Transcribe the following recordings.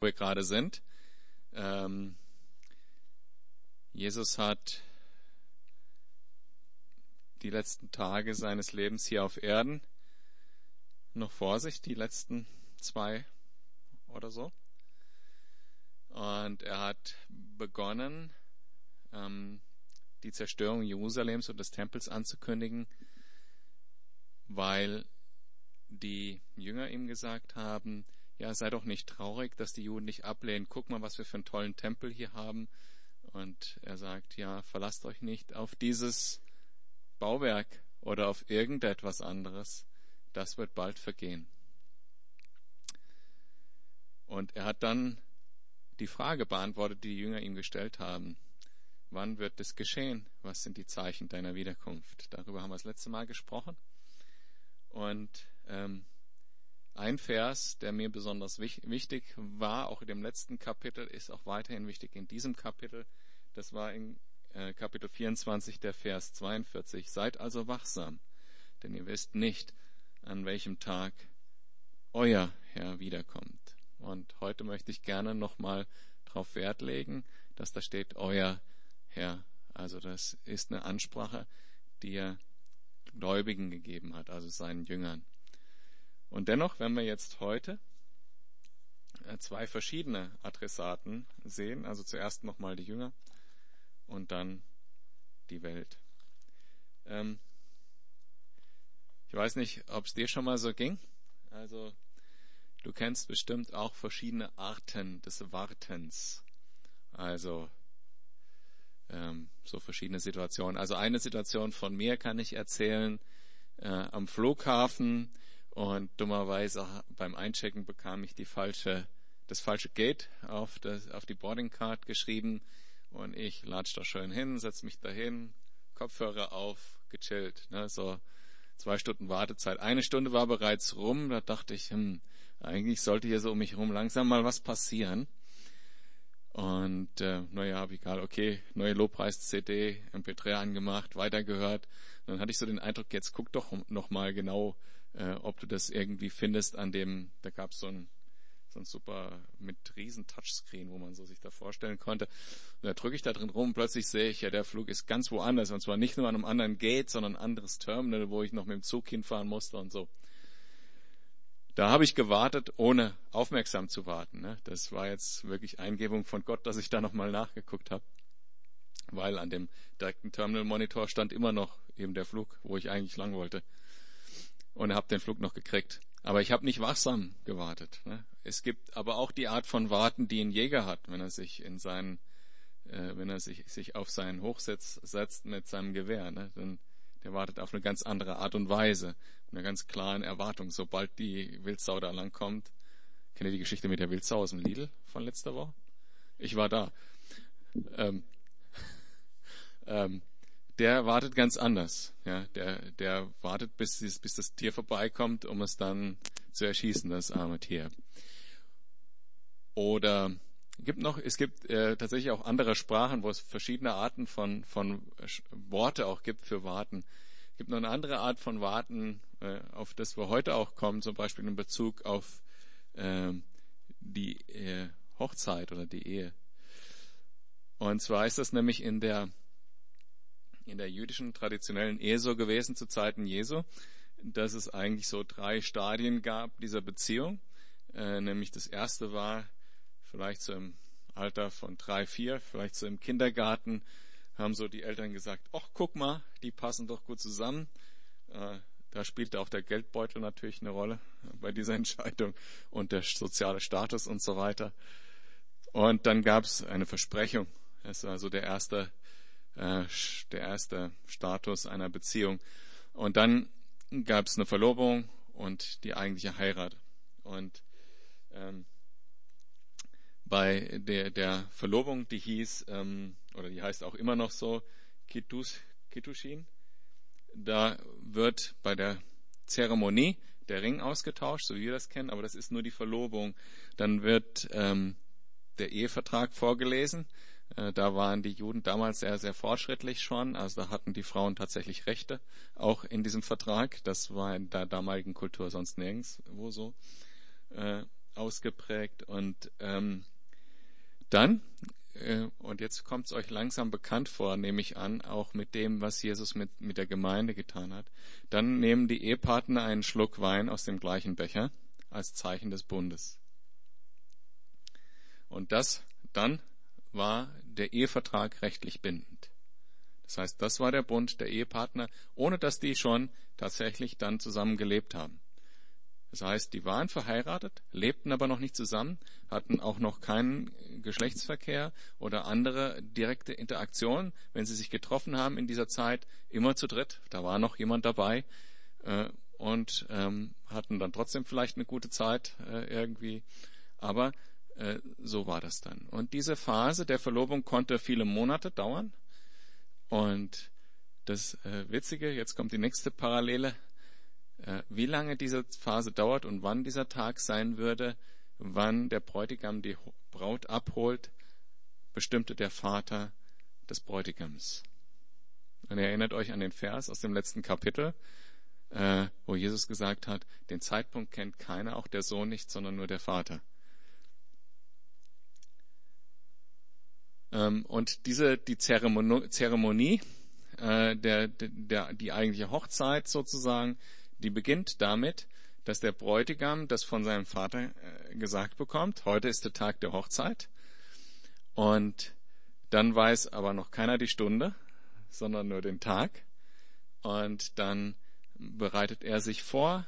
wo wir gerade sind. Ähm, Jesus hat die letzten Tage seines Lebens hier auf Erden noch vor sich, die letzten zwei oder so. Und er hat begonnen, ähm, die Zerstörung Jerusalems und des Tempels anzukündigen, weil die Jünger ihm gesagt haben, ja, sei doch nicht traurig, dass die Juden nicht ablehnen. Guck mal, was wir für einen tollen Tempel hier haben. Und er sagt, ja, verlasst euch nicht auf dieses Bauwerk oder auf irgendetwas anderes. Das wird bald vergehen. Und er hat dann die Frage beantwortet, die die Jünger ihm gestellt haben. Wann wird es geschehen? Was sind die Zeichen deiner Wiederkunft? Darüber haben wir das letzte Mal gesprochen. Und ähm, ein Vers, der mir besonders wichtig war, auch in dem letzten Kapitel, ist auch weiterhin wichtig in diesem Kapitel. Das war in äh, Kapitel 24, der Vers 42. Seid also wachsam, denn ihr wisst nicht, an welchem Tag euer Herr wiederkommt. Und heute möchte ich gerne nochmal darauf Wert legen, dass da steht euer Herr. Also das ist eine Ansprache, die er Gläubigen gegeben hat, also seinen Jüngern. Und dennoch, wenn wir jetzt heute äh, zwei verschiedene Adressaten sehen, also zuerst nochmal die Jünger und dann die Welt. Ähm, ich weiß nicht, ob es dir schon mal so ging. Also du kennst bestimmt auch verschiedene Arten des Wartens. Also ähm, so verschiedene Situationen. Also eine Situation von mir kann ich erzählen äh, am Flughafen und dummerweise beim Einchecken bekam ich die falsche, das falsche Gate auf, das, auf die Boarding Card geschrieben. Und ich latsch da schön hin, setz mich dahin, Kopfhörer auf, gechillt. Ne, so zwei Stunden Wartezeit. Eine Stunde war bereits rum. Da dachte ich, hm, eigentlich sollte hier so um mich herum langsam mal was passieren. Und äh, naja, habe ich egal, okay, neue Lobpreis-CD, MP3 angemacht, weitergehört. dann hatte ich so den Eindruck, jetzt guck doch noch mal genau, äh, ob du das irgendwie findest an dem, da gab es so ein, so ein super mit riesen Touchscreen, wo man so sich da vorstellen konnte. Und da drücke ich da drin rum, plötzlich sehe ich ja, der Flug ist ganz woanders. Und zwar nicht nur an einem anderen Gate, sondern ein anderes Terminal, wo ich noch mit dem Zug hinfahren musste und so. Da habe ich gewartet, ohne aufmerksam zu warten. Ne? Das war jetzt wirklich Eingebung von Gott, dass ich da nochmal nachgeguckt habe. Weil an dem direkten Terminal-Monitor stand immer noch eben der Flug, wo ich eigentlich lang wollte und habe den Flug noch gekriegt. Aber ich habe nicht wachsam gewartet. Ne? Es gibt aber auch die Art von Warten, die ein Jäger hat, wenn er sich in seinen, äh, wenn er sich, sich auf seinen Hochsitz setzt mit seinem Gewehr. Ne? Dann, der wartet auf eine ganz andere Art und Weise, eine ganz klaren Erwartung. Sobald die Wildsau da lang kommt, kennt ihr die Geschichte mit der Wildsau aus dem Lidl von letzter Woche? Ich war da. Ähm, ähm, der wartet ganz anders. Ja, der, der wartet, bis, bis das Tier vorbeikommt, um es dann zu erschießen, das arme Tier. Oder gibt noch, es gibt äh, tatsächlich auch andere Sprachen, wo es verschiedene Arten von, von Worte auch gibt für Warten. Es gibt noch eine andere Art von Warten, äh, auf das wir heute auch kommen, zum Beispiel in Bezug auf äh, die äh, Hochzeit oder die Ehe. Und zwar ist das nämlich in der in der jüdischen traditionellen Ehe so gewesen zu Zeiten Jesu, dass es eigentlich so drei Stadien gab dieser Beziehung. Äh, nämlich das erste war vielleicht so im Alter von drei, vier, vielleicht so im Kindergarten, haben so die Eltern gesagt, ach guck mal, die passen doch gut zusammen. Äh, da spielte auch der Geldbeutel natürlich eine Rolle bei dieser Entscheidung und der soziale Status und so weiter. Und dann gab es eine Versprechung. Das war so der erste äh, der erste Status einer Beziehung. Und dann gab es eine Verlobung und die eigentliche Heirat. Und ähm, bei der, der Verlobung, die hieß, ähm, oder die heißt auch immer noch so, Kitus, Kitushin, da wird bei der Zeremonie der Ring ausgetauscht, so wie wir das kennen, aber das ist nur die Verlobung. Dann wird ähm, der Ehevertrag vorgelesen äh, da waren die Juden damals sehr, sehr fortschrittlich schon. Also da hatten die Frauen tatsächlich Rechte, auch in diesem Vertrag. Das war in der damaligen Kultur sonst nirgends wo so. Äh, ausgeprägt. Und ähm, dann, äh, und jetzt kommt es euch langsam bekannt vor, nehme ich an, auch mit dem, was Jesus mit, mit der Gemeinde getan hat, dann nehmen die Ehepartner einen Schluck Wein aus dem gleichen Becher als Zeichen des Bundes. Und das dann war der Ehevertrag rechtlich bindend. Das heißt, das war der Bund der Ehepartner, ohne dass die schon tatsächlich dann zusammen gelebt haben. Das heißt, die waren verheiratet, lebten aber noch nicht zusammen, hatten auch noch keinen Geschlechtsverkehr oder andere direkte Interaktion. Wenn sie sich getroffen haben in dieser Zeit, immer zu dritt, da war noch jemand dabei äh, und ähm, hatten dann trotzdem vielleicht eine gute Zeit äh, irgendwie. Aber äh, so war das dann. Und diese Phase der Verlobung konnte viele Monate dauern. Und das äh, Witzige, jetzt kommt die nächste Parallele, äh, wie lange diese Phase dauert und wann dieser Tag sein würde, wann der Bräutigam die Braut abholt, bestimmte der Vater des Bräutigams. Und ihr erinnert euch an den Vers aus dem letzten Kapitel, äh, wo Jesus gesagt hat, den Zeitpunkt kennt keiner, auch der Sohn nicht, sondern nur der Vater. Und diese, die Zeremonie, Zeremonie äh, der, der, die eigentliche Hochzeit sozusagen, die beginnt damit, dass der Bräutigam das von seinem Vater äh, gesagt bekommt. Heute ist der Tag der Hochzeit. Und dann weiß aber noch keiner die Stunde, sondern nur den Tag. Und dann bereitet er sich vor.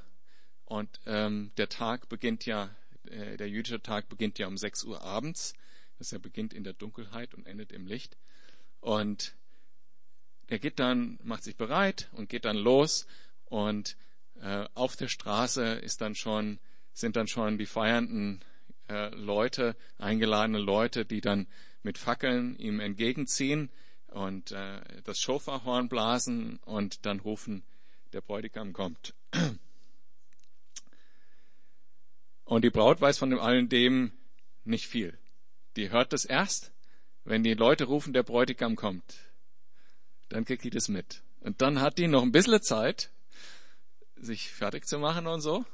Und ähm, der Tag beginnt ja, äh, der jüdische Tag beginnt ja um 6 Uhr abends. Das er beginnt in der Dunkelheit und endet im Licht. Und er geht dann, macht sich bereit und geht dann los und äh, auf der Straße ist dann schon, sind dann schon die feiernden äh, Leute, eingeladene Leute, die dann mit Fackeln ihm entgegenziehen und äh, das Schoferhorn blasen und dann rufen, der Bräutigam kommt. Und die Braut weiß von dem allen dem nicht viel. Die hört das erst, wenn die Leute rufen, der Bräutigam kommt. Dann kriegt die das mit. Und dann hat die noch ein bisschen Zeit, sich fertig zu machen und so.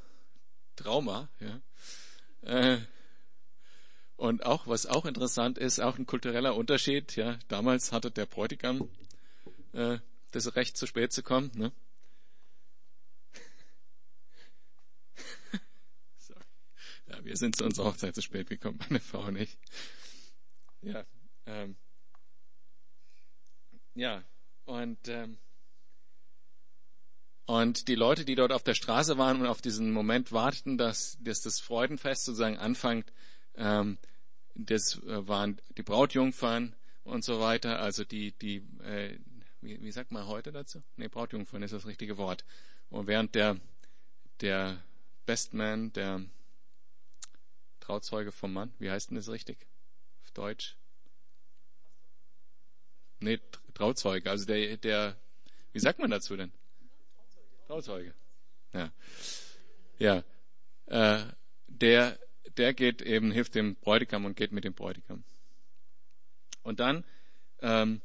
Trauma, ja. Äh, und auch, was auch interessant ist, auch ein kultureller Unterschied, ja. Damals hatte der Bräutigam äh, das Recht, zu spät zu kommen, ne? Wir sind zu unserer Hochzeit zu spät gekommen, meine Frau nicht. Ja, ähm, ja, und ähm, und die Leute, die dort auf der Straße waren und auf diesen Moment warteten, dass, dass das Freudenfest sozusagen anfängt, ähm, das äh, waren die Brautjungfern und so weiter. Also die, die, äh, wie, wie sagt man heute dazu? Nee, Brautjungfern ist das richtige Wort. Und während der, der Bestman, der Trauzeuge vom Mann. Wie heißt denn das richtig? Auf Deutsch? Nee, Trauzeuge. Also der, der, wie sagt man dazu denn? Trauzeuge. Ja. Ja. Äh, der, der geht eben, hilft dem Bräutigam und geht mit dem Bräutigam. Und dann ähm,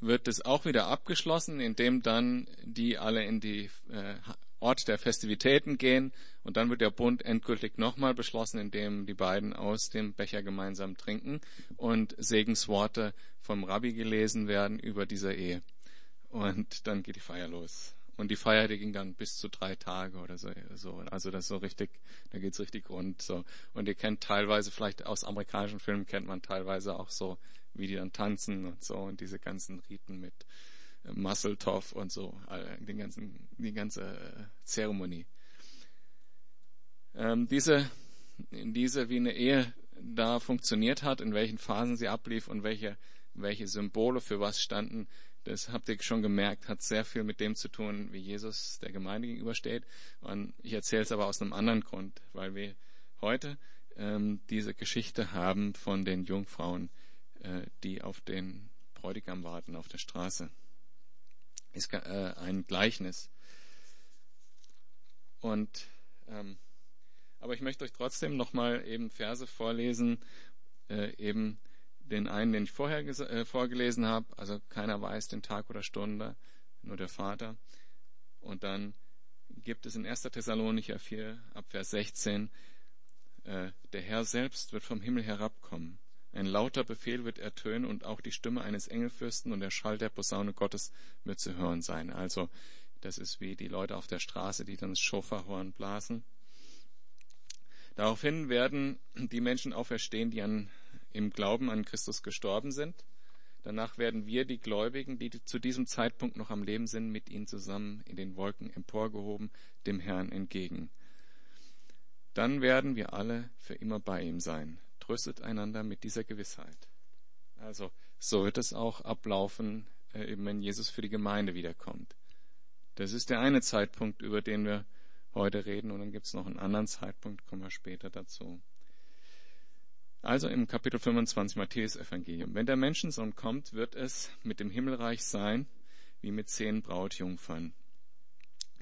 wird es auch wieder abgeschlossen, indem dann die alle in die äh, Ort der Festivitäten gehen und dann wird der Bund endgültig nochmal beschlossen, indem die beiden aus dem Becher gemeinsam trinken und Segensworte vom Rabbi gelesen werden über diese Ehe. Und dann geht die Feier los. Und die Feier, die ging dann bis zu drei Tage oder so. Also das so richtig, da geht's richtig rund. So. Und ihr kennt teilweise, vielleicht aus amerikanischen Filmen kennt man teilweise auch so, wie die dann tanzen und so und diese ganzen Riten mit Musseltoff und so, den ganzen, die ganze äh, Zeremonie. Ähm, diese, diese, wie eine Ehe da funktioniert hat, in welchen Phasen sie ablief und welche, welche Symbole für was standen, das habt ihr schon gemerkt, hat sehr viel mit dem zu tun, wie Jesus der Gemeinde gegenübersteht. Und ich erzähle es aber aus einem anderen Grund, weil wir heute ähm, diese Geschichte haben von den Jungfrauen, äh, die auf den Bräutigam warten auf der Straße ist äh, ein Gleichnis. Und ähm, aber ich möchte euch trotzdem nochmal eben Verse vorlesen, äh, eben den einen, den ich vorher äh, vorgelesen habe. Also keiner weiß den Tag oder Stunde, nur der Vater. Und dann gibt es in 1. Thessalonicher 4 ab Vers 16 äh, der Herr selbst wird vom Himmel herabkommen. Ein lauter Befehl wird ertönen und auch die Stimme eines Engelfürsten und der Schall der Posaune Gottes wird zu hören sein. Also, das ist wie die Leute auf der Straße, die dann das Schofahorn blasen. Daraufhin werden die Menschen auferstehen, die an, im Glauben an Christus gestorben sind. Danach werden wir, die Gläubigen, die zu diesem Zeitpunkt noch am Leben sind, mit ihnen zusammen in den Wolken emporgehoben, dem Herrn entgegen. Dann werden wir alle für immer bei ihm sein. Tröstet einander mit dieser Gewissheit. Also, so wird es auch ablaufen, äh, eben wenn Jesus für die Gemeinde wiederkommt. Das ist der eine Zeitpunkt, über den wir heute reden, und dann gibt es noch einen anderen Zeitpunkt, kommen wir später dazu. Also im Kapitel 25 Matthäus Evangelium. Wenn der Menschensohn kommt, wird es mit dem Himmelreich sein, wie mit zehn Brautjungfern,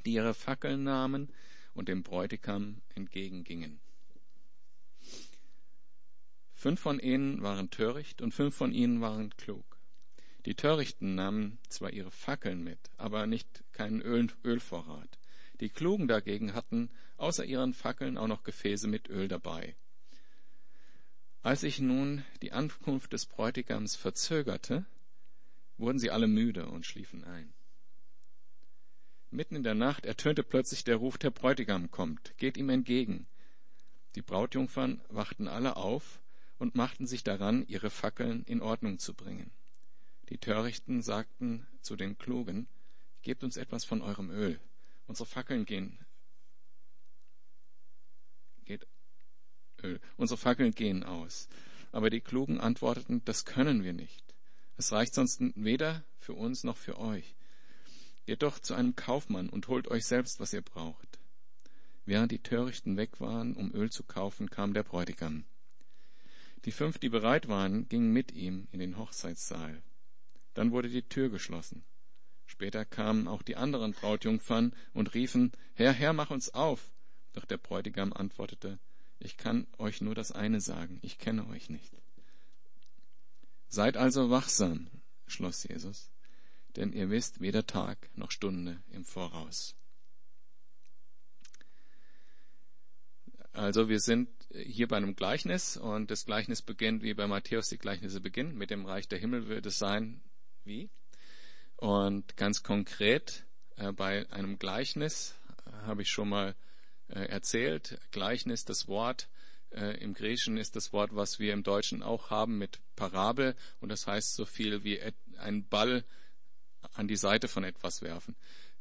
die ihre Fackeln nahmen und dem Bräutigam entgegengingen. Fünf von ihnen waren töricht und fünf von ihnen waren klug. Die Törichten nahmen zwar ihre Fackeln mit, aber nicht keinen Öl, Ölvorrat. Die Klugen dagegen hatten außer ihren Fackeln auch noch Gefäße mit Öl dabei. Als sich nun die Ankunft des Bräutigams verzögerte, wurden sie alle müde und schliefen ein. Mitten in der Nacht ertönte plötzlich der Ruf, der Bräutigam kommt, geht ihm entgegen. Die Brautjungfern wachten alle auf und machten sich daran, ihre Fackeln in Ordnung zu bringen. Die Törichten sagten zu den Klugen, Gebt uns etwas von eurem Öl. Unsere Fackeln gehen. Geht Öl. Unsere Fackeln gehen aus. Aber die Klugen antworteten, das können wir nicht. Es reicht sonst weder für uns noch für euch. Geht doch zu einem Kaufmann und holt euch selbst, was ihr braucht. Während die Törichten weg waren, um Öl zu kaufen, kam der Bräutigam. Die fünf, die bereit waren, gingen mit ihm in den Hochzeitssaal. Dann wurde die Tür geschlossen. Später kamen auch die anderen Brautjungfern und riefen, Herr, Herr, mach uns auf. Doch der Bräutigam antwortete, ich kann euch nur das eine sagen, ich kenne euch nicht. Seid also wachsam, schloss Jesus, denn ihr wisst weder Tag noch Stunde im Voraus. Also wir sind hier bei einem Gleichnis und das Gleichnis beginnt, wie bei Matthäus die Gleichnisse beginnen, mit dem Reich der Himmel wird es sein, wie? Und ganz konkret äh, bei einem Gleichnis äh, habe ich schon mal äh, erzählt. Gleichnis, das Wort äh, im Griechischen ist das Wort, was wir im Deutschen auch haben mit Parabel und das heißt so viel wie ein Ball an die Seite von etwas werfen.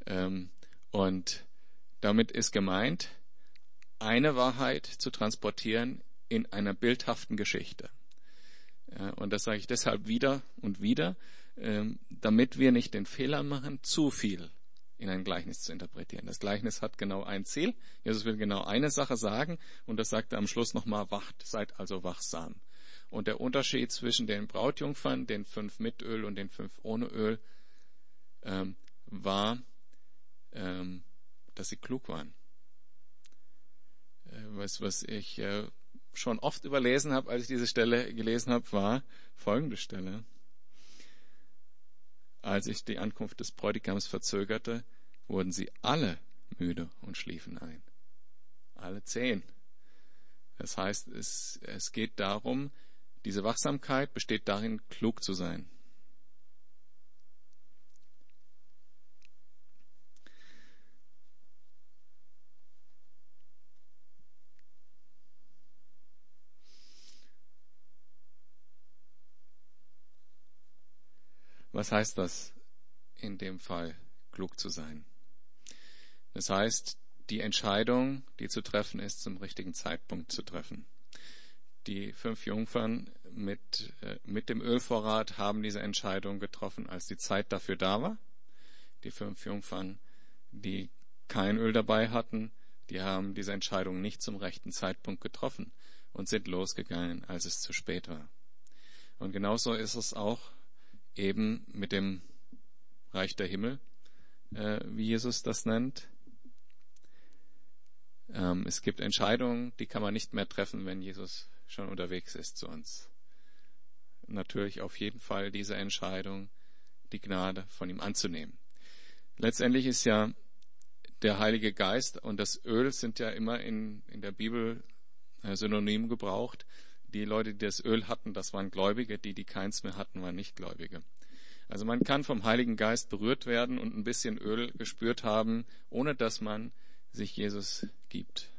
Ähm, und damit ist gemeint, eine Wahrheit zu transportieren in einer bildhaften Geschichte. Und das sage ich deshalb wieder und wieder, ähm, damit wir nicht den Fehler machen, zu viel in ein Gleichnis zu interpretieren. Das Gleichnis hat genau ein Ziel. Jesus will genau eine Sache sagen und das sagt er am Schluss nochmal, wacht, seid also wachsam. Und der Unterschied zwischen den Brautjungfern, den fünf mit Öl und den fünf ohne Öl, ähm, war, ähm, dass sie klug waren. Äh, was, was ich äh, schon oft überlesen habe, als ich diese Stelle gelesen habe, war folgende Stelle. Als sich die Ankunft des Bräutigams verzögerte, wurden sie alle müde und schliefen ein. Alle zehn. Das heißt, es, es geht darum, diese Wachsamkeit besteht darin, klug zu sein. Was heißt das in dem Fall, klug zu sein? Das heißt, die Entscheidung, die zu treffen ist, zum richtigen Zeitpunkt zu treffen. Die fünf Jungfern mit, äh, mit dem Ölvorrat haben diese Entscheidung getroffen, als die Zeit dafür da war. Die fünf Jungfern, die kein Öl dabei hatten, die haben diese Entscheidung nicht zum rechten Zeitpunkt getroffen und sind losgegangen, als es zu spät war. Und genauso ist es auch eben mit dem Reich der Himmel, äh, wie Jesus das nennt. Ähm, es gibt Entscheidungen, die kann man nicht mehr treffen, wenn Jesus schon unterwegs ist zu uns. Natürlich auf jeden Fall diese Entscheidung, die Gnade von ihm anzunehmen. Letztendlich ist ja der Heilige Geist und das Öl sind ja immer in, in der Bibel äh, Synonym gebraucht. Die Leute, die das Öl hatten, das waren Gläubige, die, die keins mehr hatten, waren Nichtgläubige. Also man kann vom Heiligen Geist berührt werden und ein bisschen Öl gespürt haben, ohne dass man sich Jesus gibt,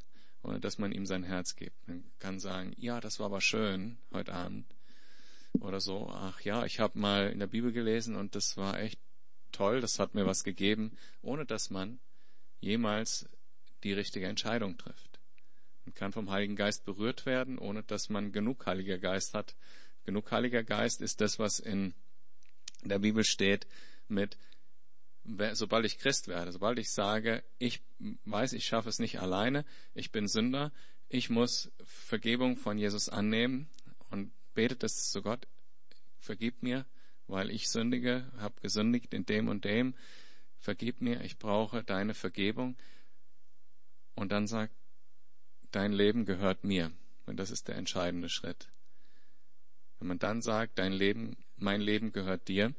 ohne dass man ihm sein Herz gibt. Man kann sagen, ja, das war aber schön heute Abend oder so. Ach ja, ich habe mal in der Bibel gelesen und das war echt toll, das hat mir was gegeben, ohne dass man jemals die richtige Entscheidung trifft. Man kann vom Heiligen Geist berührt werden, ohne dass man genug Heiliger Geist hat. Genug Heiliger Geist ist das, was in der Bibel steht mit, sobald ich Christ werde, sobald ich sage, ich weiß, ich schaffe es nicht alleine, ich bin Sünder, ich muss Vergebung von Jesus annehmen und betet das zu Gott, vergib mir, weil ich sündige, habe gesündigt in dem und dem, vergib mir, ich brauche deine Vergebung. Und dann sagt, dein Leben gehört mir. Und das ist der entscheidende Schritt. Wenn man dann sagt, dein Leben mein Leben gehört dir,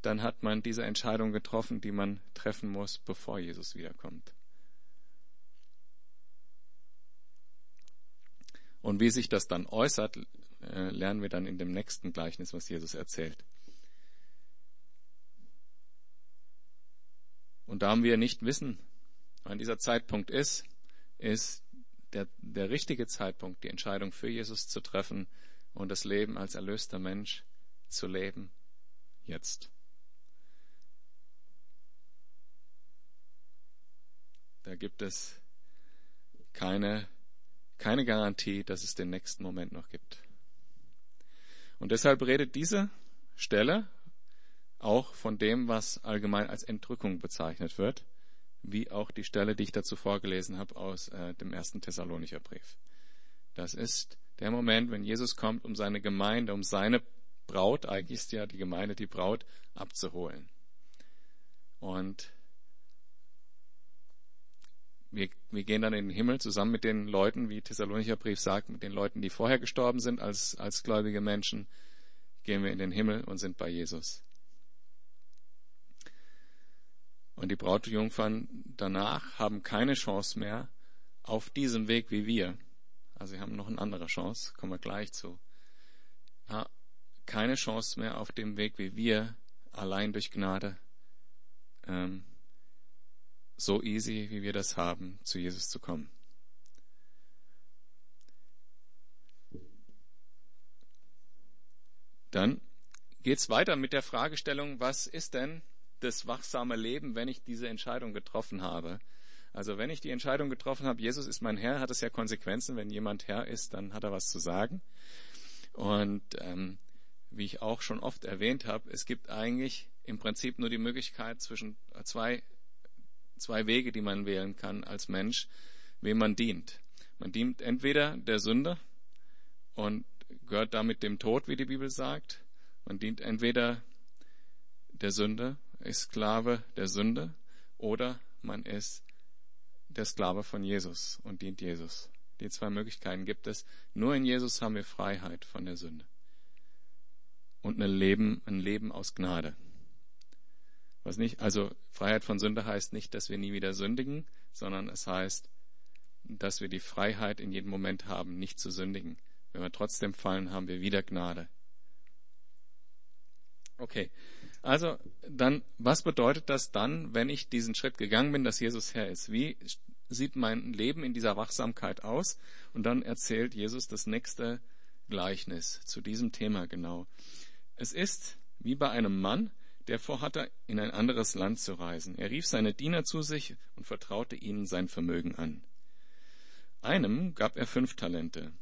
dann hat man diese Entscheidung getroffen, die man treffen muss, bevor Jesus wiederkommt. Und wie sich das dann äußert, äh, lernen wir dann in dem nächsten Gleichnis, was Jesus erzählt. Und da wir nicht wissen, wann dieser Zeitpunkt ist, ist der, der richtige Zeitpunkt, die Entscheidung für Jesus zu treffen und das Leben als erlöster Mensch zu leben, jetzt. Da gibt es keine, keine Garantie, dass es den nächsten Moment noch gibt. Und deshalb redet diese Stelle auch von dem, was allgemein als Entrückung bezeichnet wird, wie auch die Stelle, die ich dazu vorgelesen habe aus äh, dem ersten Thessalonicher Brief. Das ist der Moment, wenn Jesus kommt, um seine Gemeinde, um seine Braut, eigentlich ist ja die Gemeinde die Braut, abzuholen. Und wir, wir gehen dann in den Himmel zusammen mit den Leuten, wie Thessalonicher Brief sagt, mit den Leuten, die vorher gestorben sind als, als gläubige Menschen, gehen wir in den Himmel und sind bei Jesus. Und die Brautjungfern danach haben keine Chance mehr auf diesem Weg wie wir. Also sie haben noch eine andere Chance, kommen wir gleich zu. Keine Chance mehr auf dem Weg, wie wir allein durch Gnade ähm, so easy, wie wir das haben, zu Jesus zu kommen. Dann geht's weiter mit der Fragestellung, was ist denn das wachsame Leben, wenn ich diese Entscheidung getroffen habe? Also wenn ich die Entscheidung getroffen habe, Jesus ist mein Herr, hat es ja Konsequenzen. Wenn jemand Herr ist, dann hat er was zu sagen. Und ähm, wie ich auch schon oft erwähnt habe, es gibt eigentlich im Prinzip nur die Möglichkeit zwischen zwei, zwei Wege, die man wählen kann als Mensch, wem man dient. Man dient entweder der Sünde und gehört damit dem Tod, wie die Bibel sagt. Man dient entweder der Sünde, Sklave der Sünde, oder man ist der Sklave von Jesus und dient Jesus. Die zwei Möglichkeiten gibt es. Nur in Jesus haben wir Freiheit von der Sünde und ein Leben, ein Leben aus Gnade. Was nicht, also Freiheit von Sünde heißt nicht, dass wir nie wieder sündigen, sondern es heißt, dass wir die Freiheit in jedem Moment haben, nicht zu sündigen. Wenn wir trotzdem fallen, haben wir wieder Gnade. Okay. Also dann, was bedeutet das dann, wenn ich diesen Schritt gegangen bin, dass Jesus Herr ist? Wie sieht mein Leben in dieser Wachsamkeit aus? Und dann erzählt Jesus das nächste Gleichnis zu diesem Thema genau. Es ist wie bei einem Mann, der vorhatte, in ein anderes Land zu reisen. Er rief seine Diener zu sich und vertraute ihnen sein Vermögen an. Einem gab er fünf Talente,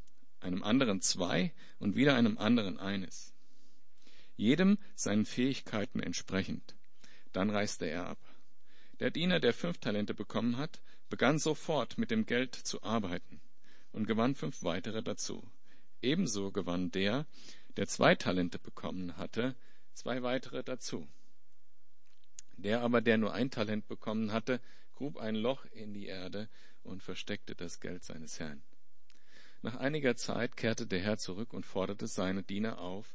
einem anderen zwei und wieder einem anderen eines. Jedem seinen Fähigkeiten entsprechend. Dann reiste er ab. Der Diener, der fünf Talente bekommen hat, begann sofort mit dem Geld zu arbeiten und gewann fünf weitere dazu. Ebenso gewann der, der zwei Talente bekommen hatte, zwei weitere dazu. Der aber, der nur ein Talent bekommen hatte, grub ein Loch in die Erde und versteckte das Geld seines Herrn. Nach einiger Zeit kehrte der Herr zurück und forderte seine Diener auf,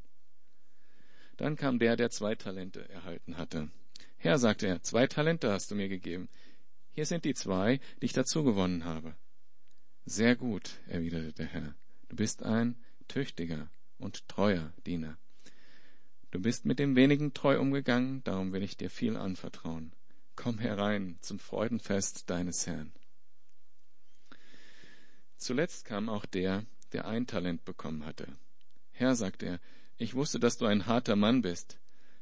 Dann kam der, der zwei Talente erhalten hatte. Herr, sagte er, zwei Talente hast du mir gegeben. Hier sind die zwei, die ich dazu gewonnen habe. Sehr gut, erwiderte der Herr. Du bist ein tüchtiger und treuer Diener. Du bist mit dem wenigen treu umgegangen, darum will ich dir viel anvertrauen. Komm herein zum Freudenfest deines Herrn. Zuletzt kam auch der, der ein Talent bekommen hatte. Herr, sagte er, ich wusste, dass du ein harter Mann bist.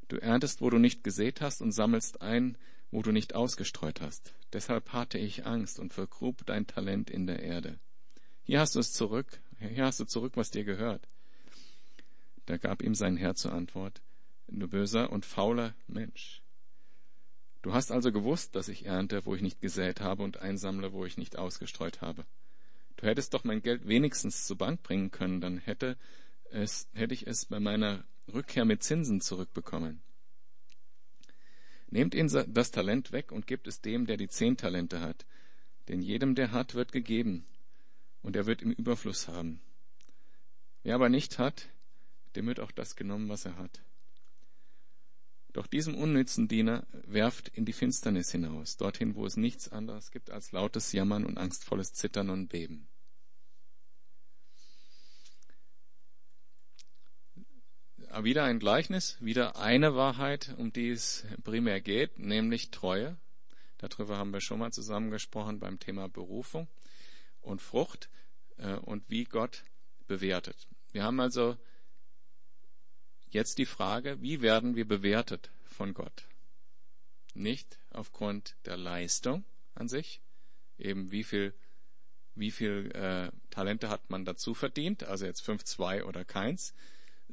Du erntest, wo du nicht gesät hast, und sammelst ein, wo du nicht ausgestreut hast. Deshalb hatte ich Angst und vergrub dein Talent in der Erde. Hier hast du es zurück, hier hast du zurück, was dir gehört. Da gab ihm sein Herr zur Antwort, du böser und fauler Mensch. Du hast also gewusst, dass ich ernte, wo ich nicht gesät habe und einsammle, wo ich nicht ausgestreut habe. Du hättest doch mein Geld wenigstens zur Bank bringen können, dann hätte es, hätte ich es bei meiner Rückkehr mit Zinsen zurückbekommen. Nehmt ihn das Talent weg und gebt es dem, der die zehn Talente hat. Denn jedem, der hat, wird gegeben, und er wird im Überfluss haben. Wer aber nicht hat, dem wird auch das genommen, was er hat. Doch diesem unnützen Diener werft in die Finsternis hinaus, dorthin, wo es nichts anderes gibt als lautes Jammern und angstvolles Zittern und Beben. Wieder ein Gleichnis, wieder eine Wahrheit, um die es primär geht, nämlich Treue. Darüber haben wir schon mal zusammen gesprochen beim Thema Berufung und Frucht äh, und wie Gott bewertet. Wir haben also jetzt die Frage, wie werden wir bewertet von Gott? Nicht aufgrund der Leistung an sich, eben wie viel, wie viel äh, Talente hat man dazu verdient, also jetzt fünf, zwei oder keins,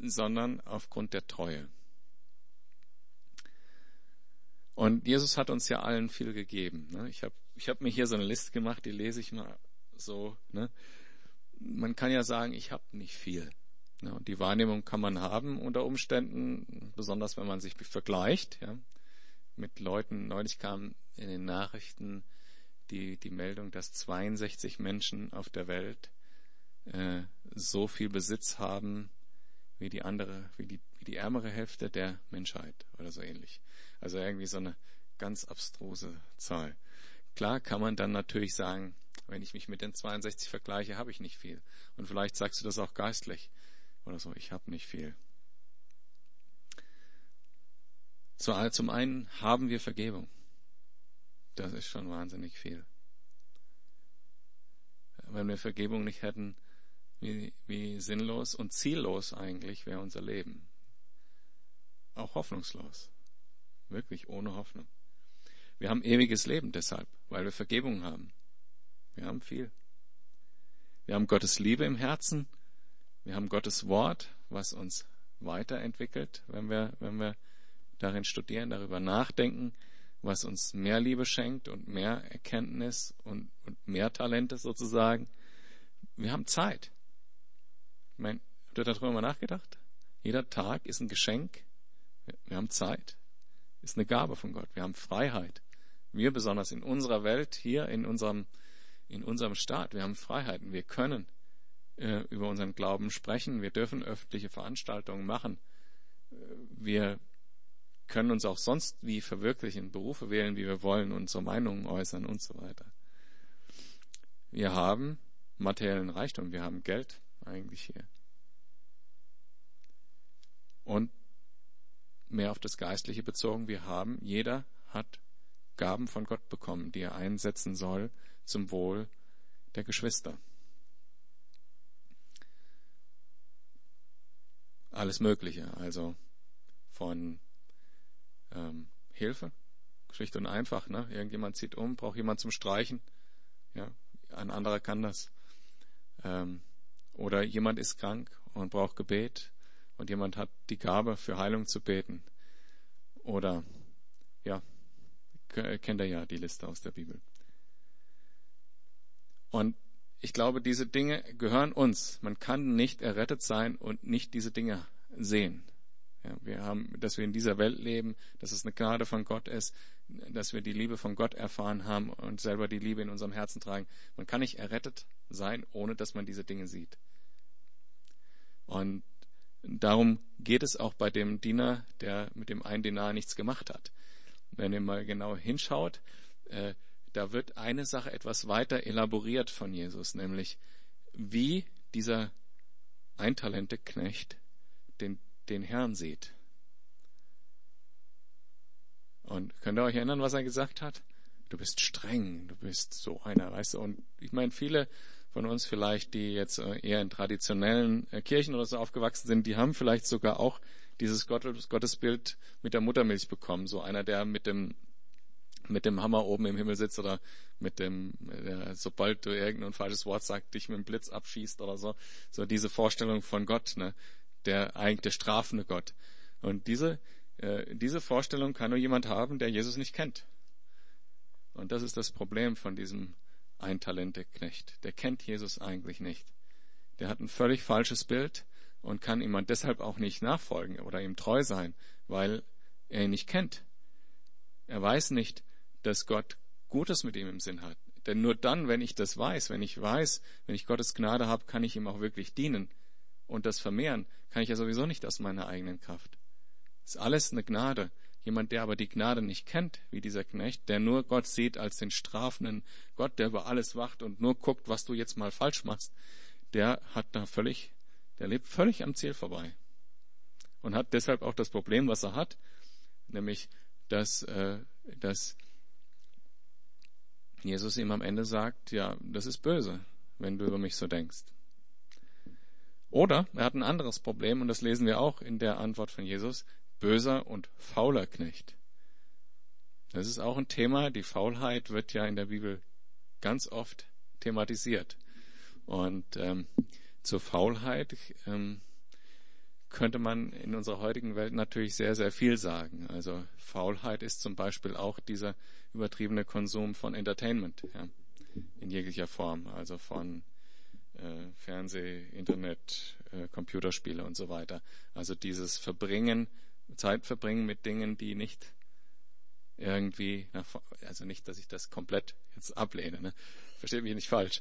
sondern aufgrund der Treue. Und Jesus hat uns ja allen viel gegeben. Ne? Ich habe ich hab mir hier so eine Liste gemacht, die lese ich mal so. Ne? Man kann ja sagen, ich habe nicht viel. Ja, und die Wahrnehmung kann man haben unter Umständen, besonders wenn man sich vergleicht. Ja, mit Leuten, neulich kam in den Nachrichten die, die Meldung, dass 62 Menschen auf der Welt äh, so viel Besitz haben wie die andere, wie die, wie die ärmere Hälfte der Menschheit oder so ähnlich. Also irgendwie so eine ganz abstruse Zahl. Klar kann man dann natürlich sagen, wenn ich mich mit den 62 vergleiche, habe ich nicht viel. Und vielleicht sagst du das auch geistlich oder so, ich habe nicht viel. Zum einen haben wir Vergebung. Das ist schon wahnsinnig viel. Wenn wir Vergebung nicht hätten, wie, wie sinnlos und ziellos eigentlich wäre unser Leben. Auch hoffnungslos. Wirklich ohne Hoffnung. Wir haben ewiges Leben deshalb, weil wir Vergebung haben. Wir haben viel. Wir haben Gottes Liebe im Herzen wir haben Gottes Wort, was uns weiterentwickelt, wenn wir, wenn wir darin studieren, darüber nachdenken, was uns mehr Liebe schenkt und mehr Erkenntnis und, und mehr Talente sozusagen. Wir haben Zeit. Ich meine, habt ihr darüber mal nachgedacht? Jeder Tag ist ein Geschenk. Wir haben Zeit. Ist eine Gabe von Gott. Wir haben Freiheit. Wir besonders in unserer Welt, hier in unserem, in unserem Staat, wir haben Freiheiten. Wir können äh, über unseren Glauben sprechen. Wir dürfen öffentliche Veranstaltungen machen. Äh, wir können uns auch sonst wie verwirklichen, Berufe wählen, wie wir wollen, unsere Meinungen äußern und so weiter. Wir haben materiellen Reichtum, wir haben Geld eigentlich hier. Und mehr auf das Geistliche bezogen, wir haben, jeder hat Gaben von Gott bekommen, die er einsetzen soll zum Wohl der Geschwister. alles Mögliche. Also von ähm, Hilfe, schlicht und einfach. Ne? Irgendjemand zieht um, braucht jemand zum Streichen. Ja, ein anderer kann das. Ähm, oder jemand ist krank und braucht Gebet und jemand hat die Gabe, für Heilung zu beten. Oder ja, kennt ihr ja die Liste aus der Bibel. Und ich glaube, diese Dinge gehören uns. Man kann nicht errettet sein und nicht diese Dinge sehen. Ja, wir haben, dass wir in dieser Welt leben, dass es eine Gnade von Gott ist, dass wir die Liebe von Gott erfahren haben und selber die Liebe in unserem Herzen tragen. Man kann nicht errettet sein, ohne dass man diese Dinge sieht. Und darum geht es auch bei dem Diener, der mit dem einen Dinar nichts gemacht hat. Wenn ihr mal genau hinschaut, äh, da wird eine Sache etwas weiter elaboriert von Jesus, nämlich wie dieser Eintalente-Knecht den, den Herrn sieht. Und könnt ihr euch erinnern, was er gesagt hat? Du bist streng, du bist so einer, weißt du. Und ich meine, viele von uns vielleicht, die jetzt äh, eher in traditionellen äh, Kirchen oder so aufgewachsen sind, die haben vielleicht sogar auch dieses Gottesbild mit der Muttermilch bekommen. So einer, der mit dem mit dem Hammer oben im Himmel sitzt oder mit dem, äh, sobald du irgendein falsches Wort sagst, dich mit dem Blitz abschießt oder so. So diese Vorstellung von Gott, ne? der eigentlich der strafende Gott. Und diese, diese Vorstellung kann nur jemand haben, der Jesus nicht kennt. Und das ist das Problem von diesem Eintalente-Knecht. Der kennt Jesus eigentlich nicht. Der hat ein völlig falsches Bild und kann ihm deshalb auch nicht nachfolgen oder ihm treu sein, weil er ihn nicht kennt. Er weiß nicht, dass Gott Gutes mit ihm im Sinn hat. Denn nur dann, wenn ich das weiß, wenn ich weiß, wenn ich Gottes Gnade habe, kann ich ihm auch wirklich dienen und das vermehren, kann ich ja sowieso nicht aus meiner eigenen Kraft. Ist alles eine Gnade. Jemand, der aber die Gnade nicht kennt, wie dieser Knecht, der nur Gott sieht als den strafenden Gott, der über alles wacht und nur guckt, was du jetzt mal falsch machst, der hat da völlig, der lebt völlig am Ziel vorbei. Und hat deshalb auch das Problem, was er hat, nämlich, dass, äh, dass Jesus ihm am Ende sagt, ja, das ist böse, wenn du über mich so denkst. Oder er hat ein anderes Problem, und das lesen wir auch in der Antwort von Jesus, böser und fauler Knecht. Das ist auch ein Thema, die Faulheit wird ja in der Bibel ganz oft thematisiert. Und ähm, zur Faulheit ähm, könnte man in unserer heutigen Welt natürlich sehr, sehr viel sagen. Also Faulheit ist zum Beispiel auch dieser übertriebene Konsum von Entertainment ja, in jeglicher Form, also von äh, Fernseh, Internet, äh, Computerspiele und so weiter. Also dieses Verbringen, Zeit verbringen mit Dingen, die nicht irgendwie, also nicht, dass ich das komplett jetzt ablehne, ne? versteht mich nicht falsch,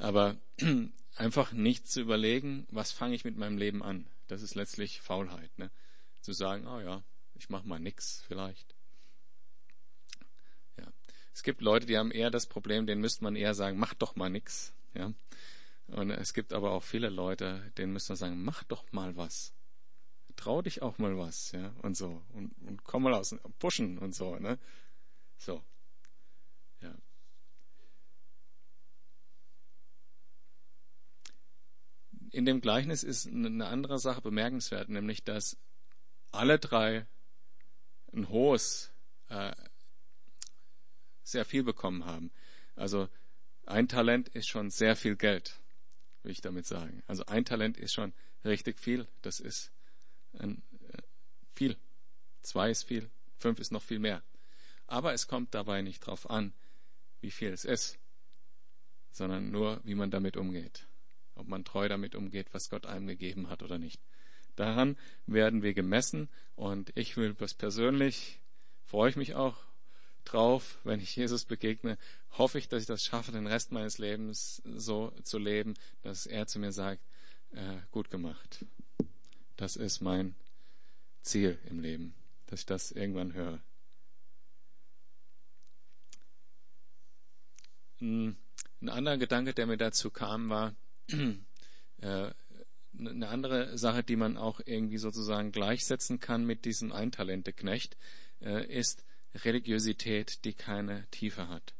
aber einfach nicht zu überlegen, was fange ich mit meinem Leben an. Das ist letztlich Faulheit, ne? zu sagen, oh ja, ich mache mal nix vielleicht. Ja. Es gibt Leute, die haben eher das Problem, denen müsste man eher sagen, mach doch mal nix. Ja. Und es gibt aber auch viele Leute, denen müsste man sagen, mach doch mal was. Trau dich auch mal was, ja, und so. Und, und komm mal aus, pushen und so, ne? So. Ja. In dem Gleichnis ist eine andere Sache bemerkenswert, nämlich, dass alle drei ein hohes, äh, sehr viel bekommen haben. Also ein Talent ist schon sehr viel Geld will ich damit sagen. Also ein Talent ist schon richtig viel. Das ist viel. Zwei ist viel. Fünf ist noch viel mehr. Aber es kommt dabei nicht darauf an, wie viel es ist, sondern nur, wie man damit umgeht. Ob man treu damit umgeht, was Gott einem gegeben hat oder nicht. Daran werden wir gemessen und ich will was persönlich, freue ich mich auch drauf, wenn ich Jesus begegne, hoffe ich, dass ich das schaffe, den Rest meines Lebens so zu leben, dass er zu mir sagt, äh, gut gemacht. Das ist mein Ziel im Leben, dass ich das irgendwann höre. Ein anderer Gedanke, der mir dazu kam, war äh, eine andere Sache, die man auch irgendwie sozusagen gleichsetzen kann mit diesem Eintalente-Knecht, äh, ist, Religiosität, die keine Tiefe hat.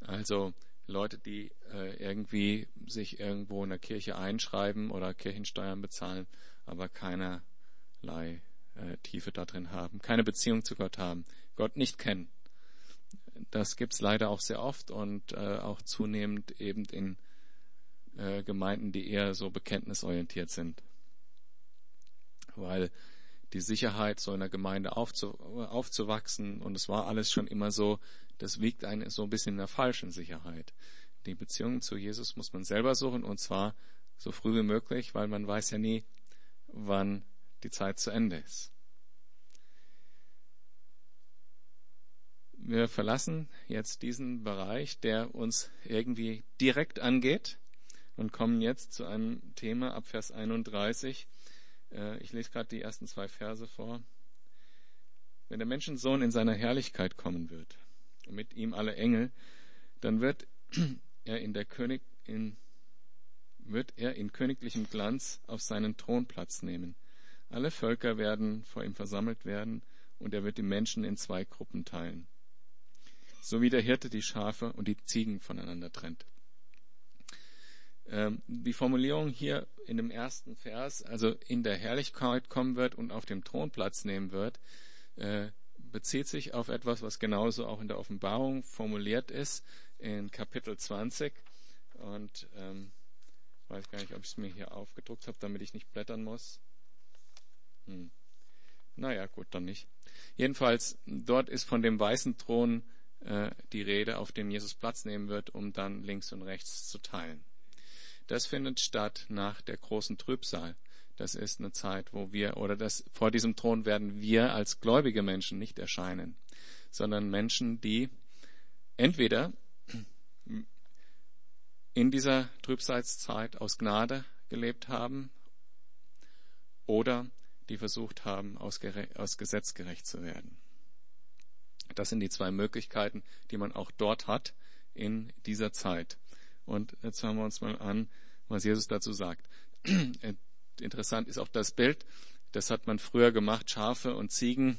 Also Leute, die äh, irgendwie sich irgendwo in der Kirche einschreiben oder Kirchensteuern bezahlen, aber keinerlei äh, Tiefe da drin haben, keine Beziehung zu Gott haben, Gott nicht kennen. Das gibt's leider auch sehr oft und äh, auch zunehmend eben in äh, Gemeinden, die eher so bekenntnisorientiert sind. Weil die Sicherheit, so in der Gemeinde aufzu, aufzuwachsen. Und es war alles schon immer so, das wiegt einen so ein bisschen in der falschen Sicherheit. Die Beziehung zu Jesus muss man selber suchen und zwar so früh wie möglich, weil man weiß ja nie, wann die Zeit zu Ende ist. Wir verlassen jetzt diesen Bereich, der uns irgendwie direkt angeht und kommen jetzt zu einem Thema ab Vers 31. Äh, ich lese gerade die ersten zwei Verse vor. Wenn der Menschensohn in seiner Herrlichkeit kommen wird und mit ihm alle Engel, dann wird er in der König in wird er in königlichem Glanz auf seinen Thron Platz nehmen. Alle Völker werden vor ihm versammelt werden und er wird die Menschen in zwei Gruppen teilen so wie der Hirte die Schafe und die Ziegen voneinander trennt. Ähm, die Formulierung hier in dem ersten Vers, also in der Herrlichkeit kommen wird und auf dem Thron Platz nehmen wird, äh, bezieht sich auf etwas, was genauso auch in der Offenbarung formuliert ist, in Kapitel 20. Und ähm, weiß gar nicht, ob ich es mir hier aufgedruckt habe, damit ich nicht blättern muss. Hm. Naja, gut, dann nicht. Jedenfalls, dort ist von dem weißen Thron äh, die Rede, auf dem Jesus Platz nehmen wird, um dann links und rechts zu teilen. Das findet statt nach der großen Trübsal. Das ist eine Zeit, wo wir, oder das, vor diesem Thron werden wir als gläubige Menschen nicht erscheinen, sondern Menschen, die entweder in dieser Trübsalzeit aus Gnade gelebt haben oder die versucht haben, aus, aus Gesetz gerecht zu werden. Das sind die zwei Möglichkeiten, die man auch dort hat in dieser Zeit. Und jetzt hören wir uns mal an, was Jesus dazu sagt. Interessant ist auch das Bild, das hat man früher gemacht. Schafe und Ziegen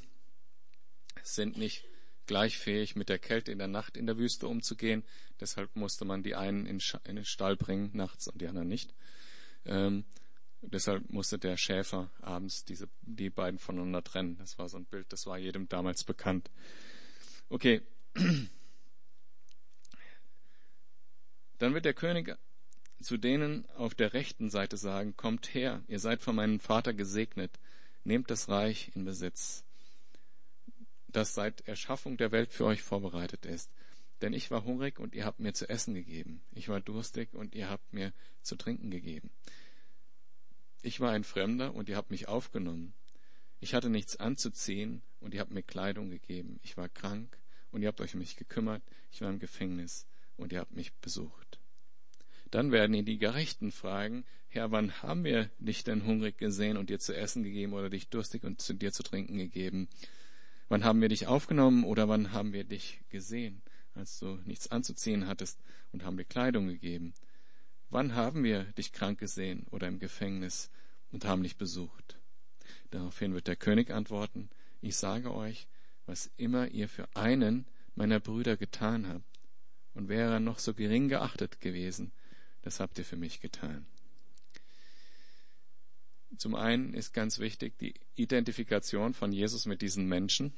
sind nicht gleich fähig, mit der Kälte in der Nacht in der Wüste umzugehen. Deshalb musste man die einen in, den Stall bringen nachts und die anderen nicht. Ähm, deshalb musste der Schäfer abends diese, die beiden voneinander trennen. Das war so ein Bild, das war jedem damals bekannt. Okay. Dann wird der König zu denen auf der rechten Seite sagen, kommt her, ihr seid von meinem Vater gesegnet, nehmt das Reich in Besitz, das seit Erschaffung der Welt für euch vorbereitet ist. Denn ich war hungrig und ihr habt mir zu essen gegeben. Ich war durstig und ihr habt mir zu trinken gegeben. Ich war ein Fremder und ihr habt mich aufgenommen. Ich hatte nichts anzuziehen und ihr habt mir Kleidung gegeben. Ich war krank und ihr habt euch um mich gekümmert. Ich war im Gefängnis und ihr habt mich besucht. Dann werden ihn die Gerechten fragen, Herr, wann haben wir dich denn hungrig gesehen und dir zu essen gegeben oder dich durstig und zu dir zu trinken gegeben? Wann haben wir dich aufgenommen oder wann haben wir dich gesehen, als du nichts anzuziehen hattest und haben dir Kleidung gegeben? Wann haben wir dich krank gesehen oder im Gefängnis und haben dich besucht? Daraufhin wird der König antworten, ich sage euch, was immer ihr für einen meiner Brüder getan habt, und wäre er noch so gering geachtet gewesen, das habt ihr für mich getan. Zum einen ist ganz wichtig die Identifikation von Jesus mit diesen Menschen,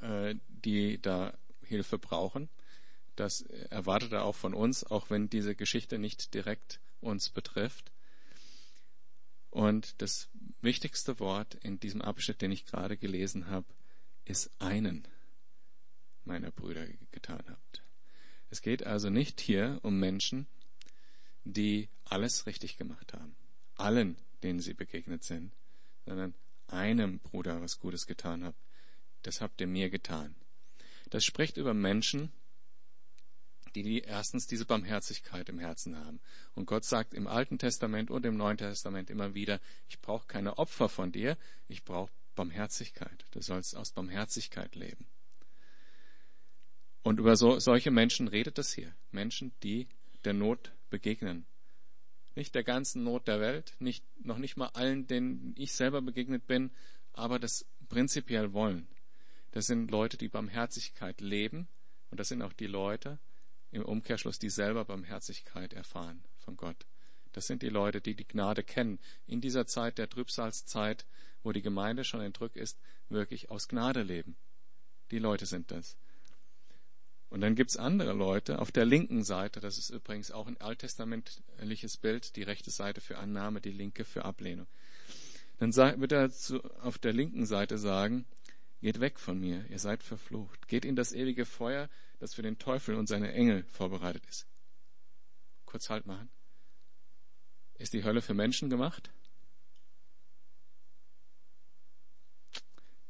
äh, die da Hilfe brauchen. Das erwartet er auch von uns, auch wenn diese Geschichte nicht direkt uns betrifft. Und das wichtigste Wort in diesem Abschnitt, den ich gerade gelesen habe, ist einen meiner Brüder getan habt. Es geht also nicht hier um Menschen, die alles richtig gemacht haben, allen, denen sie begegnet sind, sondern einem Bruder was Gutes getan habt. Das habt ihr mir getan. Das spricht über Menschen, die erstens diese Barmherzigkeit im Herzen haben. Und Gott sagt im Alten Testament und im Neuen Testament immer wieder, ich brauche keine Opfer von dir, ich brauche Barmherzigkeit. Du sollst aus Barmherzigkeit leben. Und über so, solche Menschen redet es hier. Menschen, die der Not begegnen. Nicht der ganzen Not der Welt, nicht, noch nicht mal allen, denen ich selber begegnet bin, aber das prinzipiell wollen. Das sind Leute, die Barmherzigkeit leben. Und das sind auch die Leute, im Umkehrschluss, die selber Barmherzigkeit erfahren von Gott. Das sind die Leute, die die Gnade kennen. In dieser Zeit der Trübsalzeit, wo die Gemeinde schon entrückt ist, wirklich aus Gnade leben. Die Leute sind das. Und dann gibt's andere Leute auf der linken Seite, das ist übrigens auch ein alttestamentliches Bild, die rechte Seite für Annahme, die linke für Ablehnung. Dann wird er auf der linken Seite sagen, geht weg von mir, ihr seid verflucht, geht in das ewige Feuer, das für den Teufel und seine Engel vorbereitet ist. Kurz Halt machen. Ist die Hölle für Menschen gemacht?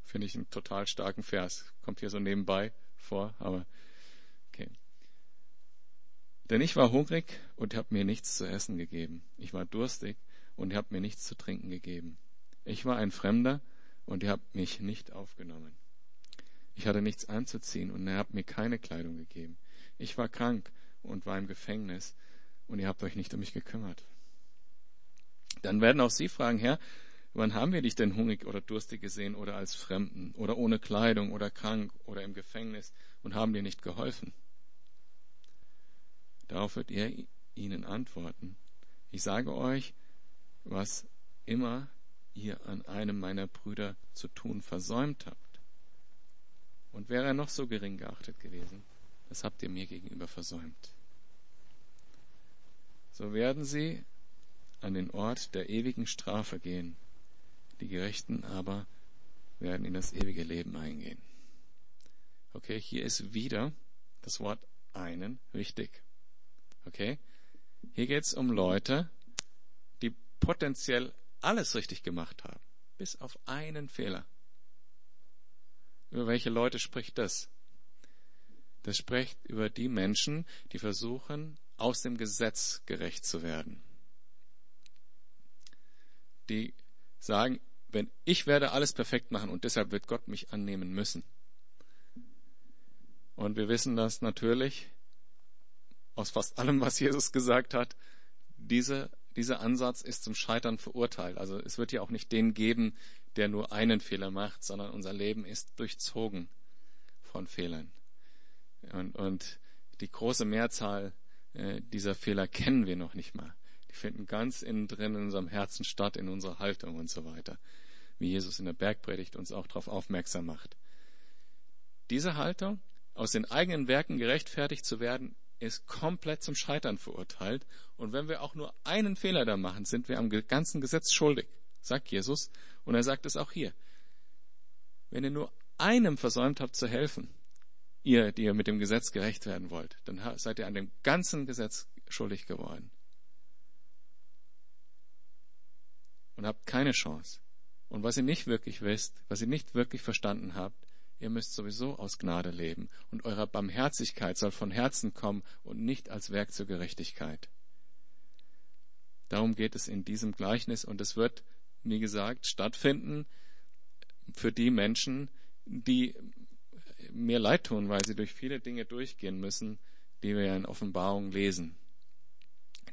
Finde ich einen total starken Vers. Kommt hier so nebenbei vor, aber. Denn ich war hungrig und ihr habt mir nichts zu essen gegeben. Ich war durstig und ihr habt mir nichts zu trinken gegeben. Ich war ein Fremder und ihr habt mich nicht aufgenommen. Ich hatte nichts anzuziehen und ihr habt mir keine Kleidung gegeben. Ich war krank und war im Gefängnis und ihr habt euch nicht um mich gekümmert. Dann werden auch sie fragen, Herr, wann haben wir dich denn hungrig oder durstig gesehen oder als Fremden oder ohne Kleidung oder krank oder im Gefängnis und haben dir nicht geholfen? Darauf wird er ihnen antworten. Ich sage euch, was immer ihr an einem meiner Brüder zu tun versäumt habt. Und wäre er noch so gering geachtet gewesen, das habt ihr mir gegenüber versäumt. So werden sie an den Ort der ewigen Strafe gehen, die Gerechten aber werden in das ewige Leben eingehen. Okay, hier ist wieder das Wort einen wichtig. Okay? Hier geht es um Leute, die potenziell alles richtig gemacht haben, bis auf einen Fehler. Über welche Leute spricht das? Das spricht über die Menschen, die versuchen, aus dem Gesetz gerecht zu werden. Die sagen, wenn ich werde alles perfekt machen und deshalb wird Gott mich annehmen müssen. Und wir wissen das natürlich aus fast allem, was Jesus gesagt hat. Diese, dieser Ansatz ist zum Scheitern verurteilt. Also es wird ja auch nicht den geben, der nur einen Fehler macht, sondern unser Leben ist durchzogen von Fehlern. Und, und die große Mehrzahl äh, dieser Fehler kennen wir noch nicht mal. Die finden ganz innen drin in unserem Herzen statt, in unserer Haltung und so weiter. Wie Jesus in der Bergpredigt uns auch darauf aufmerksam macht. Diese Haltung, aus den eigenen Werken gerechtfertigt zu werden, ist komplett zum Scheitern verurteilt. Und wenn wir auch nur einen Fehler da machen, sind wir am ganzen Gesetz schuldig, sagt Jesus. Und er sagt es auch hier. Wenn ihr nur einem versäumt habt zu helfen, ihr, die ihr mit dem Gesetz gerecht werden wollt, dann seid ihr an dem ganzen Gesetz schuldig geworden. Und habt keine Chance. Und was ihr nicht wirklich wisst, was ihr nicht wirklich verstanden habt, ihr müsst sowieso aus Gnade leben. Und eure Barmherzigkeit soll von Herzen kommen und nicht als Werk zur Gerechtigkeit. Darum geht es in diesem Gleichnis und es wird, wie gesagt, stattfinden für die Menschen, die mir leid tun, weil sie durch viele Dinge durchgehen müssen, die wir ja in Offenbarung lesen.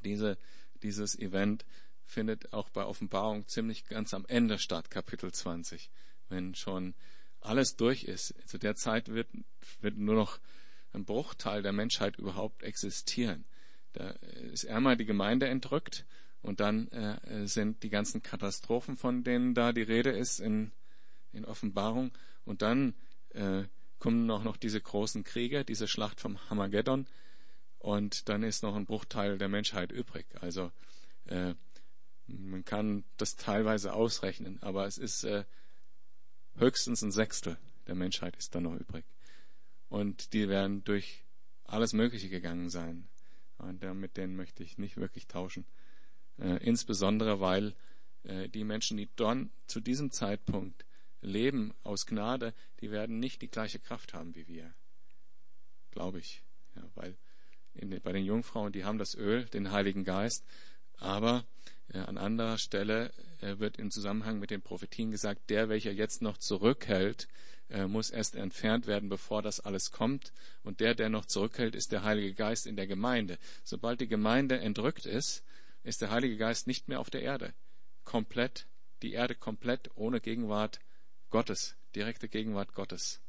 Diese, dieses Event findet auch bei Offenbarung ziemlich ganz am Ende statt, Kapitel 20, wenn schon alles durch ist. Zu der Zeit wird, wird nur noch ein Bruchteil der Menschheit überhaupt existieren. Da ist einmal die Gemeinde entrückt und dann äh, sind die ganzen Katastrophen, von denen da die Rede ist in, in Offenbarung. Und dann äh, kommen auch noch diese großen Kriege, diese Schlacht vom Hamageddon. Und dann ist noch ein Bruchteil der Menschheit übrig. Also äh, man kann das teilweise ausrechnen, aber es ist äh, höchstens ein Sechstel der Menschheit ist dann noch übrig. Und die werden durch alles Mögliche gegangen sein. Und mit denen möchte ich nicht wirklich tauschen. Äh, insbesondere weil äh, die Menschen, die dann zu diesem Zeitpunkt leben aus Gnade, die werden nicht die gleiche Kraft haben wie wir. Glaube ich. Ja, weil in, bei den Jungfrauen, die haben das Öl, den Heiligen Geist, aber an anderer Stelle äh, wird im Zusammenhang mit den Prophetien gesagt, der, welcher jetzt noch zurückhält, äh, muss erst entfernt werden, bevor das alles kommt. Und der, der noch zurückhält, ist der Heilige Geist in der Gemeinde. Sobald die Gemeinde entrückt ist, ist der Heilige Geist nicht mehr auf der Erde. Komplett, die Erde komplett ohne Gegenwart Gottes, direkte Gegenwart Gottes.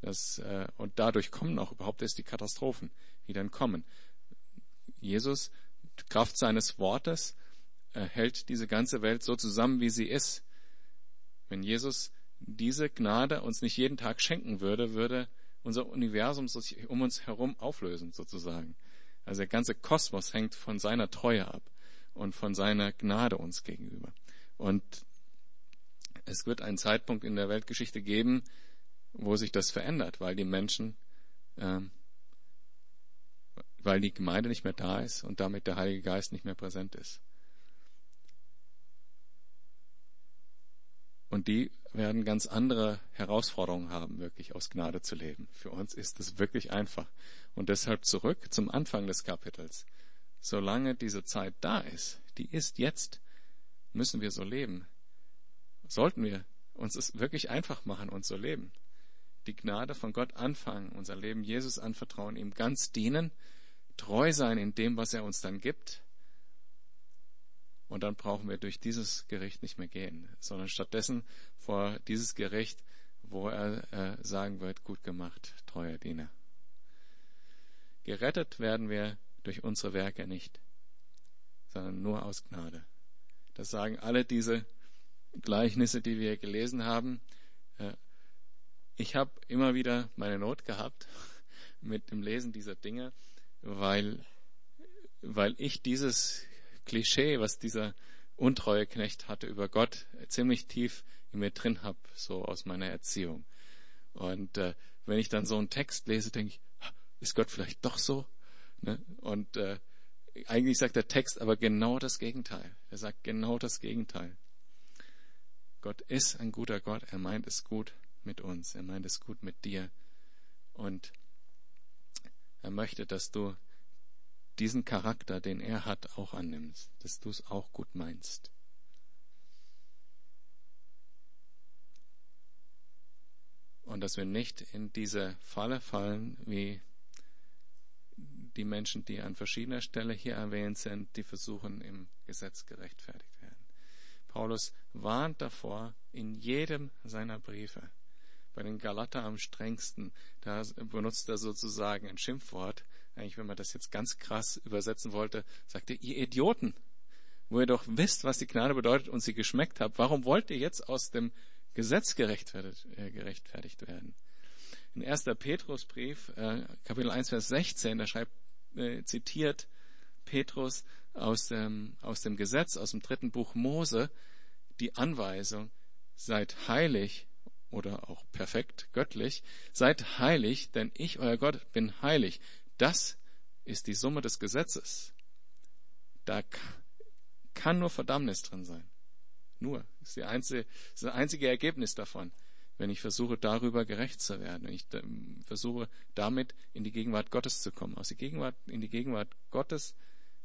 Das, äh, und dadurch kommen auch überhaupt erst die Katastrophen, die dann kommen. Jesus, Kraft seines Wortes, äh, hält diese ganze Welt so zusammen, wie sie ist. Wenn Jesus diese Gnade uns nicht jeden Tag schenken würde, würde unser Universum sich um uns herum auflösen, sozusagen. Also der ganze Kosmos hängt von seiner Treue ab und von seiner Gnade uns gegenüber. Und es wird einen Zeitpunkt in der Weltgeschichte geben, wo sich das verändert, weil die Menschen äh, weil die Gemeinde nicht mehr da ist und damit der Heilige Geist nicht mehr präsent ist. Und die werden ganz andere Herausforderungen haben, wirklich aus Gnade zu leben. Für uns ist es wirklich einfach. Und deshalb zurück zum Anfang des Kapitels. Solange diese Zeit da ist, die ist jetzt, müssen wir so leben. Sollten wir uns es wirklich einfach machen und so leben. Die Gnade von Gott anfangen, unser Leben Jesus anvertrauen, ihm ganz dienen, treu sein in dem, was er uns dann gibt und dann brauchen wir durch dieses Gericht nicht mehr gehen, sondern stattdessen vor dieses Gericht, wo er äh, sagen wird, gut gemacht, treuer Diener. Gerettet werden wir durch unsere Werke nicht, sondern nur aus Gnade. Das sagen alle diese Gleichnisse, die wir gelesen haben. Äh, ich habe immer wieder meine Not gehabt mit dem Lesen dieser Dinge, weil, weil ich dieses Klischee, was dieser untreue Knecht hatte über Gott, ziemlich tief in mir drin habe, so aus meiner Erziehung. Und äh, wenn ich dann so einen Text lese, denke ich, ist Gott vielleicht doch so? Ne? Und äh, eigentlich sagt der Text aber genau das Gegenteil. Er sagt genau das Gegenteil. Gott ist ein guter Gott. Er meint es gut mit uns. Er meint es gut mit dir. Und er möchte, dass du diesen Charakter, den er hat, auch annimmst, dass du es auch gut meinst. Und dass wir nicht in diese Falle fallen, wie die Menschen, die an verschiedener Stelle hier erwähnt sind, die versuchen, im Gesetz gerechtfertigt werden. Paulus warnt davor in jedem seiner Briefe. Bei den Galater am strengsten, da benutzt er sozusagen ein Schimpfwort, eigentlich, wenn man das jetzt ganz krass übersetzen wollte, sagte, ihr Idioten, wo ihr doch wisst, was die Gnade bedeutet und sie geschmeckt habt, warum wollt ihr jetzt aus dem Gesetz gerechtfertigt, äh, werden? In 1. Petrusbrief, äh, Kapitel 1, Vers 16, da schreibt, äh, zitiert Petrus aus dem, aus dem Gesetz, aus dem dritten Buch Mose, die Anweisung, seid heilig oder auch perfekt, göttlich, seid heilig, denn ich, euer Gott, bin heilig. Das ist die Summe des Gesetzes. Da kann nur Verdammnis drin sein. Nur. Das ist, einzige, das, ist das einzige Ergebnis davon, wenn ich versuche, darüber gerecht zu werden. Wenn ich versuche, damit in die Gegenwart Gottes zu kommen. Aus der Gegenwart, in die Gegenwart Gottes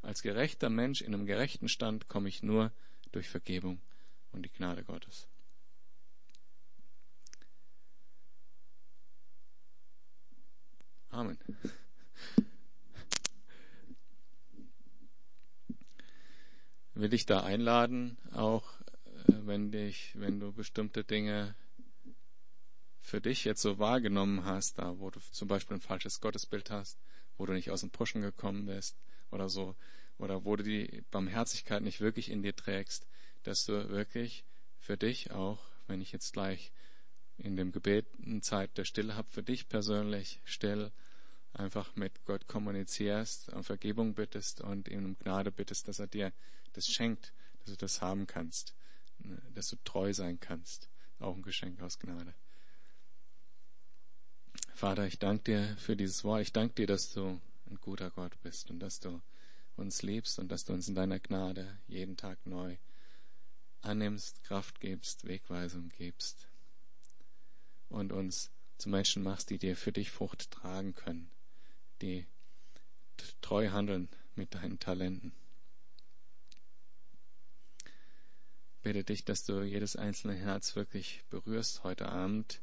als gerechter Mensch in einem gerechten Stand komme ich nur durch Vergebung und die Gnade Gottes. Amen. will dich da einladen, auch äh, wenn dich, wenn du bestimmte Dinge für dich jetzt so wahrgenommen hast, da wo du zum Beispiel ein falsches Gottesbild hast, wo du nicht aus dem Pushen gekommen bist oder so, oder wo du die Barmherzigkeit nicht wirklich in dir trägst, dass du wirklich für dich auch, wenn ich jetzt gleich in dem Gebet eine Zeit der Stille habe, für dich persönlich still einfach mit Gott kommunizierst, um Vergebung bittest und ihm um Gnade bittest, dass er dir das schenkt, dass du das haben kannst, ne, dass du treu sein kannst. Auch ein Geschenk aus Gnade. Vater, ich danke dir für dieses Wort. Ich danke dir, dass du ein guter Gott bist und dass du uns liebst und dass du uns in deiner Gnade jeden Tag neu annimmst, Kraft gibst, Wegweisung gibst und uns zu Menschen machst, die dir für dich Frucht tragen können die treu handeln mit deinen Talenten. Bitte dich, dass du jedes einzelne Herz wirklich berührst heute Abend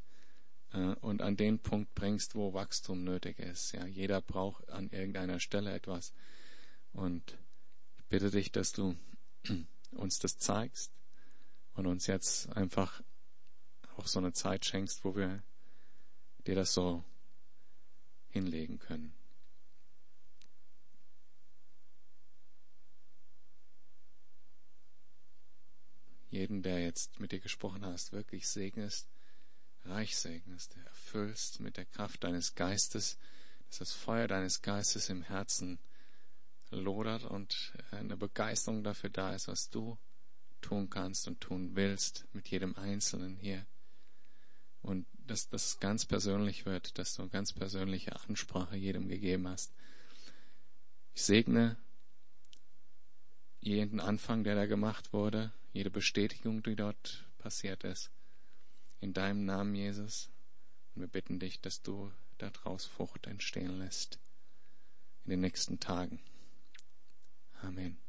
äh, und an den Punkt bringst, wo Wachstum nötig ist. Ja, jeder braucht an irgendeiner Stelle etwas. Und ich bitte dich, dass du uns das zeigst und uns jetzt einfach auch so eine Zeit schenkst, wo wir dir das so hinlegen können. Jeden, der jetzt mit dir gesprochen hast, wirklich segnest, reich segnest, erfüllst mit der Kraft deines Geistes, dass das Feuer deines Geistes im Herzen lodert und eine Begeisterung dafür da ist, was du tun kannst und tun willst mit jedem Einzelnen hier. Und dass das ganz persönlich wird, dass du eine ganz persönliche Ansprache jedem gegeben hast. Ich segne jeden Anfang, der da gemacht wurde, jede Bestätigung, die dort passiert ist. In deinem Namen, Jesus. Und wir bitten dich, dass du daraus Frucht entstehen lässt in den nächsten Tagen. Amen.